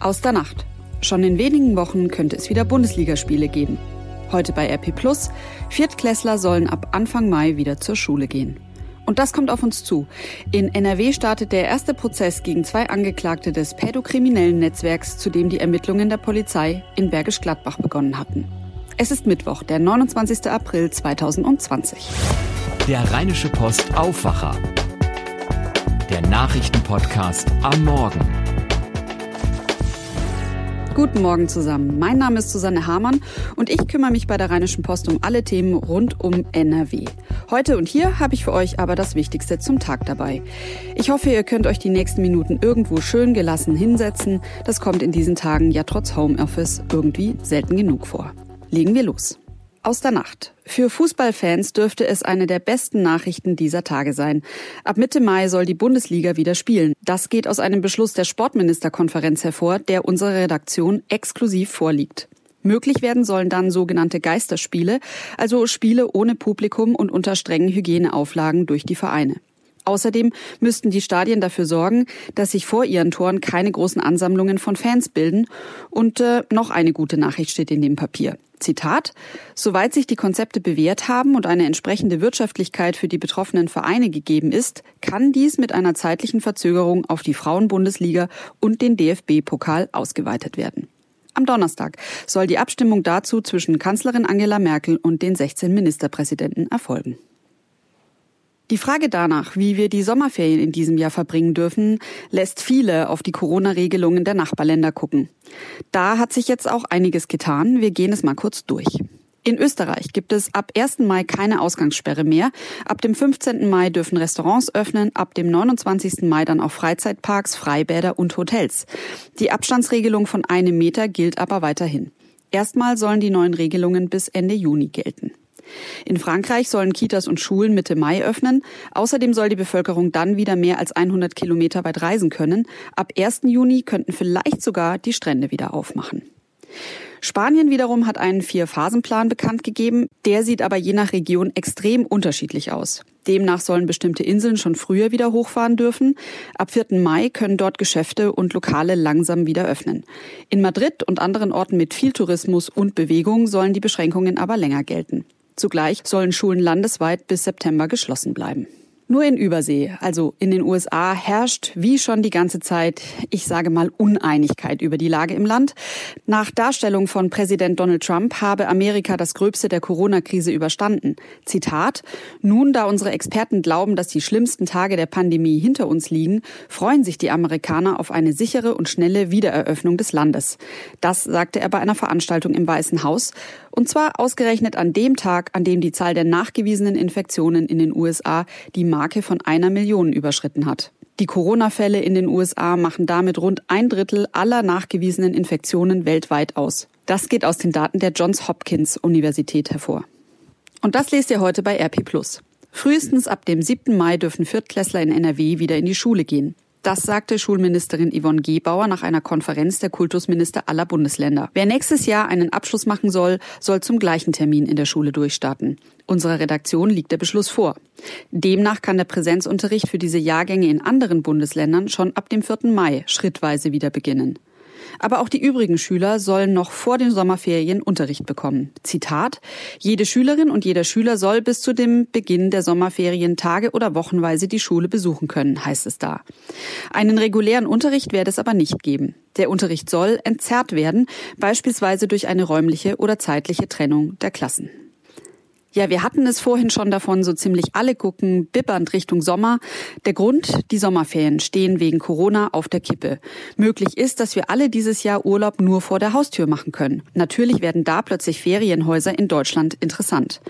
Aus der Nacht. Schon in wenigen Wochen könnte es wieder Bundesligaspiele geben. Heute bei RP Plus. Viertklässler sollen ab Anfang Mai wieder zur Schule gehen. Und das kommt auf uns zu. In NRW startet der erste Prozess gegen zwei Angeklagte des pädokriminellen Netzwerks, zu dem die Ermittlungen der Polizei in Bergisch Gladbach begonnen hatten. Es ist Mittwoch, der 29. April 2020. Der Rheinische Post Aufwacher. Der Nachrichtenpodcast am Morgen. Guten Morgen zusammen. Mein Name ist Susanne Hamann und ich kümmere mich bei der Rheinischen Post um alle Themen rund um NRW. Heute und hier habe ich für euch aber das Wichtigste zum Tag dabei. Ich hoffe, ihr könnt euch die nächsten Minuten irgendwo schön gelassen hinsetzen. Das kommt in diesen Tagen ja trotz Homeoffice irgendwie selten genug vor. Legen wir los. Aus der Nacht. Für Fußballfans dürfte es eine der besten Nachrichten dieser Tage sein. Ab Mitte Mai soll die Bundesliga wieder spielen. Das geht aus einem Beschluss der Sportministerkonferenz hervor, der unserer Redaktion exklusiv vorliegt. Möglich werden sollen dann sogenannte Geisterspiele, also Spiele ohne Publikum und unter strengen Hygieneauflagen durch die Vereine. Außerdem müssten die Stadien dafür sorgen, dass sich vor ihren Toren keine großen Ansammlungen von Fans bilden. Und äh, noch eine gute Nachricht steht in dem Papier. Zitat, soweit sich die Konzepte bewährt haben und eine entsprechende Wirtschaftlichkeit für die betroffenen Vereine gegeben ist, kann dies mit einer zeitlichen Verzögerung auf die Frauenbundesliga und den DFB-Pokal ausgeweitet werden. Am Donnerstag soll die Abstimmung dazu zwischen Kanzlerin Angela Merkel und den 16 Ministerpräsidenten erfolgen. Die Frage danach, wie wir die Sommerferien in diesem Jahr verbringen dürfen, lässt viele auf die Corona-Regelungen der Nachbarländer gucken. Da hat sich jetzt auch einiges getan. Wir gehen es mal kurz durch. In Österreich gibt es ab 1. Mai keine Ausgangssperre mehr. Ab dem 15. Mai dürfen Restaurants öffnen, ab dem 29. Mai dann auch Freizeitparks, Freibäder und Hotels. Die Abstandsregelung von einem Meter gilt aber weiterhin. Erstmal sollen die neuen Regelungen bis Ende Juni gelten. In Frankreich sollen Kitas und Schulen Mitte Mai öffnen. Außerdem soll die Bevölkerung dann wieder mehr als 100 Kilometer weit reisen können. Ab 1. Juni könnten vielleicht sogar die Strände wieder aufmachen. Spanien wiederum hat einen Vier-Phasen-Plan bekannt gegeben. Der sieht aber je nach Region extrem unterschiedlich aus. Demnach sollen bestimmte Inseln schon früher wieder hochfahren dürfen. Ab 4. Mai können dort Geschäfte und Lokale langsam wieder öffnen. In Madrid und anderen Orten mit viel Tourismus und Bewegung sollen die Beschränkungen aber länger gelten. Zugleich sollen Schulen landesweit bis September geschlossen bleiben. Nur in Übersee, also in den USA, herrscht wie schon die ganze Zeit, ich sage mal, Uneinigkeit über die Lage im Land. Nach Darstellung von Präsident Donald Trump habe Amerika das Gröbste der Corona-Krise überstanden. Zitat, nun da unsere Experten glauben, dass die schlimmsten Tage der Pandemie hinter uns liegen, freuen sich die Amerikaner auf eine sichere und schnelle Wiedereröffnung des Landes. Das sagte er bei einer Veranstaltung im Weißen Haus, und zwar ausgerechnet an dem Tag, an dem die Zahl der nachgewiesenen Infektionen in den USA die Marke von einer Million überschritten hat. Die Corona-Fälle in den USA machen damit rund ein Drittel aller nachgewiesenen Infektionen weltweit aus. Das geht aus den Daten der Johns Hopkins Universität hervor. Und das lest ihr heute bei RP Frühestens ab dem 7. Mai dürfen Viertklässler in NRW wieder in die Schule gehen. Das sagte Schulministerin Yvonne Gebauer nach einer Konferenz der Kultusminister aller Bundesländer. Wer nächstes Jahr einen Abschluss machen soll, soll zum gleichen Termin in der Schule durchstarten. Unserer Redaktion liegt der Beschluss vor. Demnach kann der Präsenzunterricht für diese Jahrgänge in anderen Bundesländern schon ab dem 4. Mai schrittweise wieder beginnen. Aber auch die übrigen Schüler sollen noch vor den Sommerferien Unterricht bekommen. Zitat, jede Schülerin und jeder Schüler soll bis zu dem Beginn der Sommerferien Tage oder Wochenweise die Schule besuchen können, heißt es da. Einen regulären Unterricht werde es aber nicht geben. Der Unterricht soll entzerrt werden, beispielsweise durch eine räumliche oder zeitliche Trennung der Klassen. Ja, wir hatten es vorhin schon davon, so ziemlich alle gucken bibbernd Richtung Sommer. Der Grund, die Sommerferien stehen wegen Corona auf der Kippe. Möglich ist, dass wir alle dieses Jahr Urlaub nur vor der Haustür machen können. Natürlich werden da plötzlich Ferienhäuser in Deutschland interessant.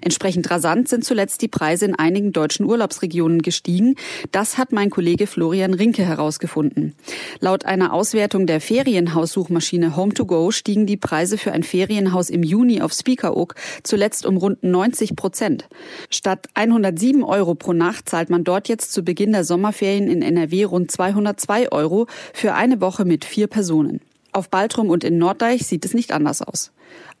Entsprechend rasant sind zuletzt die Preise in einigen deutschen Urlaubsregionen gestiegen. Das hat mein Kollege Florian Rinke herausgefunden. Laut einer Auswertung der Ferienhaussuchmaschine Home2Go stiegen die Preise für ein Ferienhaus im Juni auf Speakeroog zuletzt um rund 90 Prozent. Statt 107 Euro pro Nacht zahlt man dort jetzt zu Beginn der Sommerferien in NRW rund 202 Euro für eine Woche mit vier Personen. Auf Baltrum und in Norddeich sieht es nicht anders aus.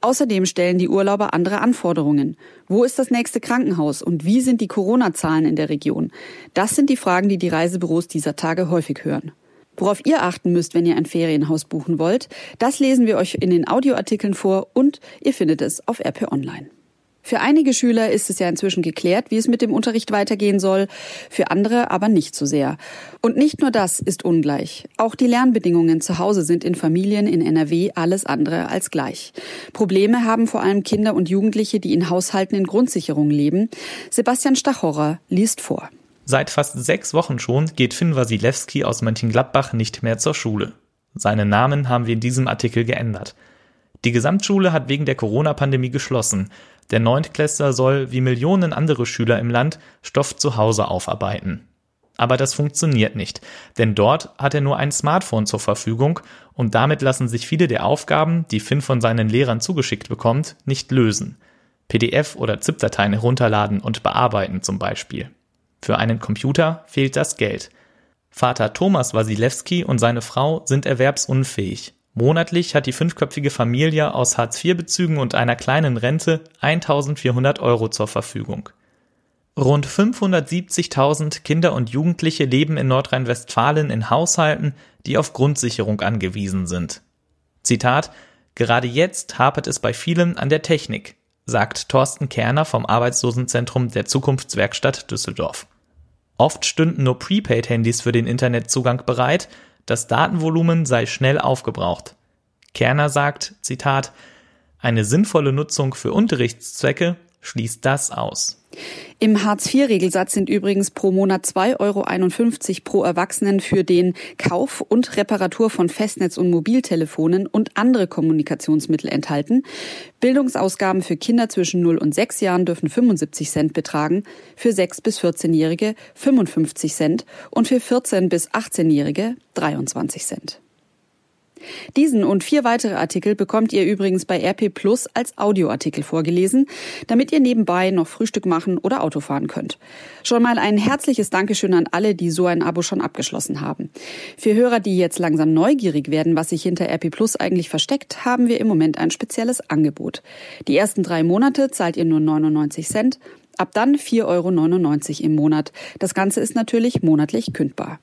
Außerdem stellen die Urlauber andere Anforderungen. Wo ist das nächste Krankenhaus und wie sind die Corona-Zahlen in der Region? Das sind die Fragen, die die Reisebüros dieser Tage häufig hören. Worauf ihr achten müsst, wenn ihr ein Ferienhaus buchen wollt, das lesen wir euch in den Audioartikeln vor und ihr findet es auf RP Online. Für einige Schüler ist es ja inzwischen geklärt, wie es mit dem Unterricht weitergehen soll, für andere aber nicht so sehr. Und nicht nur das ist ungleich. Auch die Lernbedingungen zu Hause sind in Familien in NRW alles andere als gleich. Probleme haben vor allem Kinder und Jugendliche, die in Haushalten in Grundsicherung leben. Sebastian Stachorer liest vor. Seit fast sechs Wochen schon geht Finn Wasilewski aus Mönchengladbach nicht mehr zur Schule. Seinen Namen haben wir in diesem Artikel geändert. Die Gesamtschule hat wegen der Corona-Pandemie geschlossen. Der Neuntklässler soll, wie Millionen andere Schüler im Land, Stoff zu Hause aufarbeiten. Aber das funktioniert nicht, denn dort hat er nur ein Smartphone zur Verfügung und damit lassen sich viele der Aufgaben, die Finn von seinen Lehrern zugeschickt bekommt, nicht lösen. PDF oder ZIP-Dateien herunterladen und bearbeiten zum Beispiel. Für einen Computer fehlt das Geld. Vater Thomas Wasilewski und seine Frau sind erwerbsunfähig. Monatlich hat die fünfköpfige Familie aus Hartz-IV-Bezügen und einer kleinen Rente 1400 Euro zur Verfügung. Rund 570.000 Kinder und Jugendliche leben in Nordrhein-Westfalen in Haushalten, die auf Grundsicherung angewiesen sind. Zitat Gerade jetzt hapert es bei vielen an der Technik, sagt Thorsten Kerner vom Arbeitslosenzentrum der Zukunftswerkstatt Düsseldorf. Oft stünden nur Prepaid-Handys für den Internetzugang bereit, das Datenvolumen sei schnell aufgebraucht. Kerner sagt, Zitat, eine sinnvolle Nutzung für Unterrichtszwecke schließt das aus. Im Hartz-IV-Regelsatz sind übrigens pro Monat 2,51 Euro pro Erwachsenen für den Kauf und Reparatur von Festnetz- und Mobiltelefonen und andere Kommunikationsmittel enthalten. Bildungsausgaben für Kinder zwischen 0 und 6 Jahren dürfen 75 Cent betragen, für 6 bis 14-Jährige 55 Cent und für 14 bis 18-Jährige 23 Cent. Diesen und vier weitere Artikel bekommt ihr übrigens bei RP Plus als Audioartikel vorgelesen, damit ihr nebenbei noch Frühstück machen oder Auto fahren könnt. Schon mal ein herzliches Dankeschön an alle, die so ein Abo schon abgeschlossen haben. Für Hörer, die jetzt langsam neugierig werden, was sich hinter RP Plus eigentlich versteckt, haben wir im Moment ein spezielles Angebot. Die ersten drei Monate zahlt ihr nur 99 Cent, Ab dann 4,99 Euro im Monat. Das Ganze ist natürlich monatlich kündbar.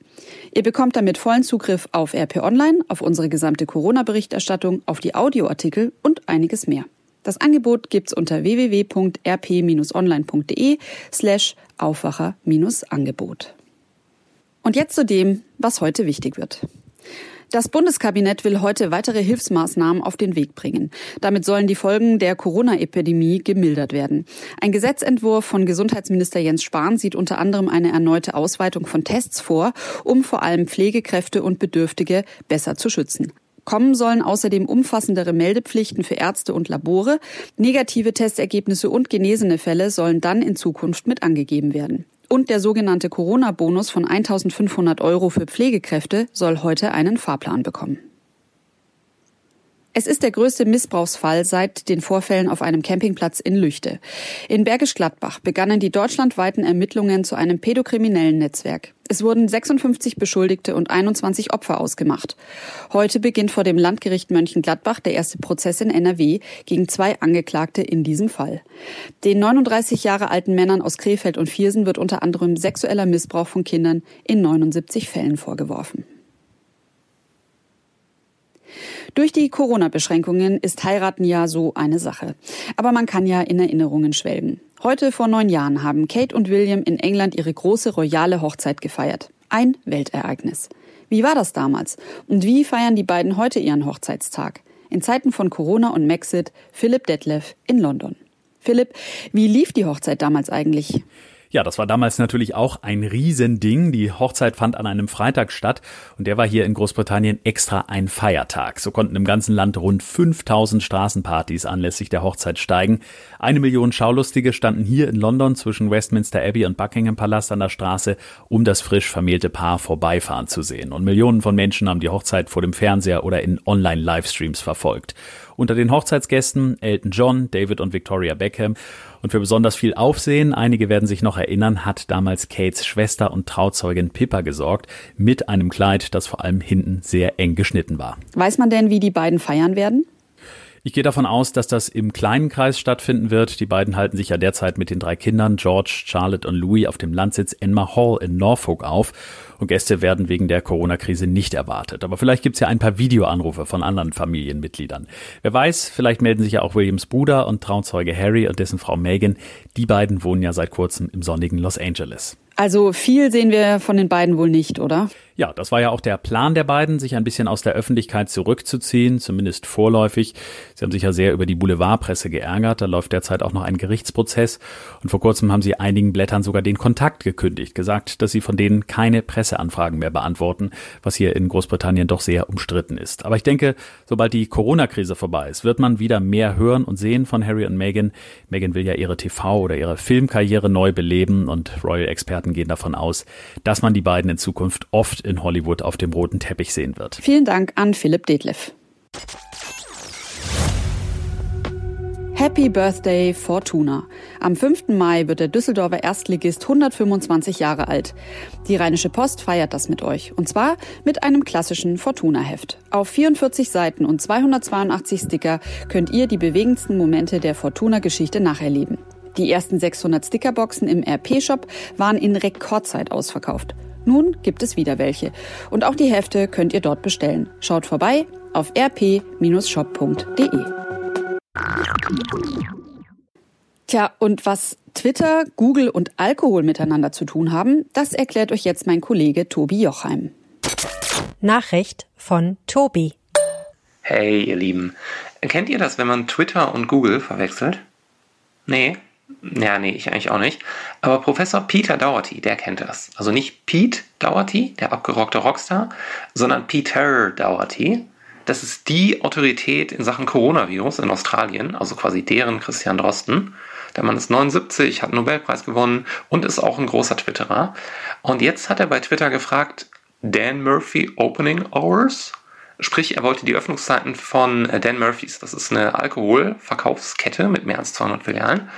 Ihr bekommt damit vollen Zugriff auf RP Online, auf unsere gesamte Corona-Berichterstattung, auf die Audioartikel und einiges mehr. Das Angebot gibt's unter www.rp-online.de slash Aufwacher-Angebot. Und jetzt zu dem, was heute wichtig wird. Das Bundeskabinett will heute weitere Hilfsmaßnahmen auf den Weg bringen. Damit sollen die Folgen der Corona-Epidemie gemildert werden. Ein Gesetzentwurf von Gesundheitsminister Jens Spahn sieht unter anderem eine erneute Ausweitung von Tests vor, um vor allem Pflegekräfte und Bedürftige besser zu schützen. Kommen sollen außerdem umfassendere Meldepflichten für Ärzte und Labore. Negative Testergebnisse und genesene Fälle sollen dann in Zukunft mit angegeben werden. Und der sogenannte Corona-Bonus von 1500 Euro für Pflegekräfte soll heute einen Fahrplan bekommen. Es ist der größte Missbrauchsfall seit den Vorfällen auf einem Campingplatz in Lüchte. In Bergisch Gladbach begannen die deutschlandweiten Ermittlungen zu einem pädokriminellen Netzwerk. Es wurden 56 Beschuldigte und 21 Opfer ausgemacht. Heute beginnt vor dem Landgericht Mönchengladbach der erste Prozess in NRW gegen zwei Angeklagte in diesem Fall. Den 39 Jahre alten Männern aus Krefeld und Viersen wird unter anderem sexueller Missbrauch von Kindern in 79 Fällen vorgeworfen. Durch die Corona-Beschränkungen ist Heiraten ja so eine Sache. Aber man kann ja in Erinnerungen schwelgen. Heute vor neun Jahren haben Kate und William in England ihre große royale Hochzeit gefeiert. Ein Weltereignis. Wie war das damals? Und wie feiern die beiden heute ihren Hochzeitstag? In Zeiten von Corona und Maxit, Philipp Detlef in London. Philipp, wie lief die Hochzeit damals eigentlich? Ja, das war damals natürlich auch ein Riesending. Die Hochzeit fand an einem Freitag statt und der war hier in Großbritannien extra ein Feiertag. So konnten im ganzen Land rund 5000 Straßenpartys anlässlich der Hochzeit steigen. Eine Million Schaulustige standen hier in London zwischen Westminster Abbey und Buckingham Palast an der Straße, um das frisch vermählte Paar vorbeifahren zu sehen. Und Millionen von Menschen haben die Hochzeit vor dem Fernseher oder in Online-Livestreams verfolgt. Unter den Hochzeitsgästen Elton John, David und Victoria Beckham. Und für besonders viel Aufsehen, einige werden sich noch erinnern, hat damals Kates Schwester und Trauzeugin Pippa gesorgt, mit einem Kleid, das vor allem hinten sehr eng geschnitten war. Weiß man denn, wie die beiden feiern werden? Ich gehe davon aus, dass das im kleinen Kreis stattfinden wird. Die beiden halten sich ja derzeit mit den drei Kindern George, Charlotte und Louis auf dem Landsitz Enma Hall in Norfolk auf. Und Gäste werden wegen der Corona-Krise nicht erwartet. Aber vielleicht gibt's ja ein paar Videoanrufe von anderen Familienmitgliedern. Wer weiß, vielleicht melden sich ja auch Williams Bruder und Trauzeuge Harry und dessen Frau Megan. Die beiden wohnen ja seit kurzem im sonnigen Los Angeles. Also viel sehen wir von den beiden wohl nicht, oder? Ja, das war ja auch der Plan der beiden, sich ein bisschen aus der Öffentlichkeit zurückzuziehen, zumindest vorläufig. Sie haben sich ja sehr über die Boulevardpresse geärgert. Da läuft derzeit auch noch ein Gerichtsprozess. Und vor kurzem haben sie einigen Blättern sogar den Kontakt gekündigt, gesagt, dass sie von denen keine Presseanfragen mehr beantworten, was hier in Großbritannien doch sehr umstritten ist. Aber ich denke, sobald die Corona-Krise vorbei ist, wird man wieder mehr hören und sehen von Harry und Meghan. Meghan will ja ihre TV- oder ihre Filmkarriere neu beleben und Royal-Experten gehen davon aus, dass man die beiden in Zukunft oft in Hollywood auf dem roten Teppich sehen wird. Vielen Dank an Philipp Detlef. Happy Birthday Fortuna. Am 5. Mai wird der Düsseldorfer Erstligist 125 Jahre alt. Die Rheinische Post feiert das mit euch. Und zwar mit einem klassischen Fortuna-Heft. Auf 44 Seiten und 282 Sticker könnt ihr die bewegendsten Momente der Fortuna-Geschichte nacherleben. Die ersten 600 Stickerboxen im RP-Shop waren in Rekordzeit ausverkauft. Nun gibt es wieder welche. Und auch die Hefte könnt ihr dort bestellen. Schaut vorbei auf rp-shop.de. Tja, und was Twitter, Google und Alkohol miteinander zu tun haben, das erklärt euch jetzt mein Kollege Tobi Jochheim. Nachricht von Tobi. Hey, ihr Lieben. Kennt ihr das, wenn man Twitter und Google verwechselt? Nee? Ja, nee, ich eigentlich auch nicht. Aber Professor Peter Doherty, der kennt das. Also nicht Pete Doherty, der abgerockte Rockstar, sondern Peter Doherty. Das ist die Autorität in Sachen Coronavirus in Australien, also quasi deren Christian Drosten. Der Mann ist 79, hat einen Nobelpreis gewonnen und ist auch ein großer Twitterer. Und jetzt hat er bei Twitter gefragt, Dan Murphy Opening Hours? Sprich, er wollte die Öffnungszeiten von äh, Dan Murphys, das ist eine Alkoholverkaufskette mit mehr als 200 Filialen.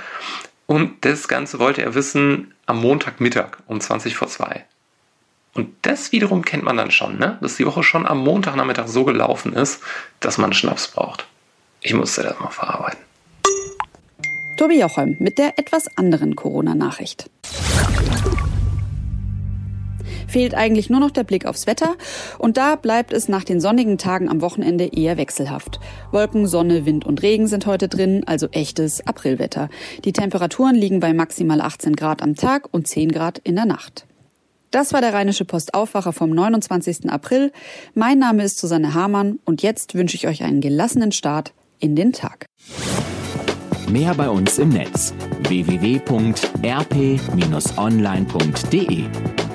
Und das Ganze wollte er wissen am Montagmittag um 20 vor 2. Und das wiederum kennt man dann schon, ne? dass die Woche schon am Montagnachmittag so gelaufen ist, dass man Schnaps braucht. Ich musste das mal verarbeiten. Tobi Jochheim mit der etwas anderen Corona-Nachricht fehlt eigentlich nur noch der Blick aufs Wetter und da bleibt es nach den sonnigen Tagen am Wochenende eher wechselhaft. Wolken, Sonne, Wind und Regen sind heute drin, also echtes Aprilwetter. Die Temperaturen liegen bei maximal 18 Grad am Tag und 10 Grad in der Nacht. Das war der Rheinische Post Aufwacher vom 29. April. Mein Name ist Susanne Hamann und jetzt wünsche ich euch einen gelassenen Start in den Tag. Mehr bei uns im Netz www.rp-online.de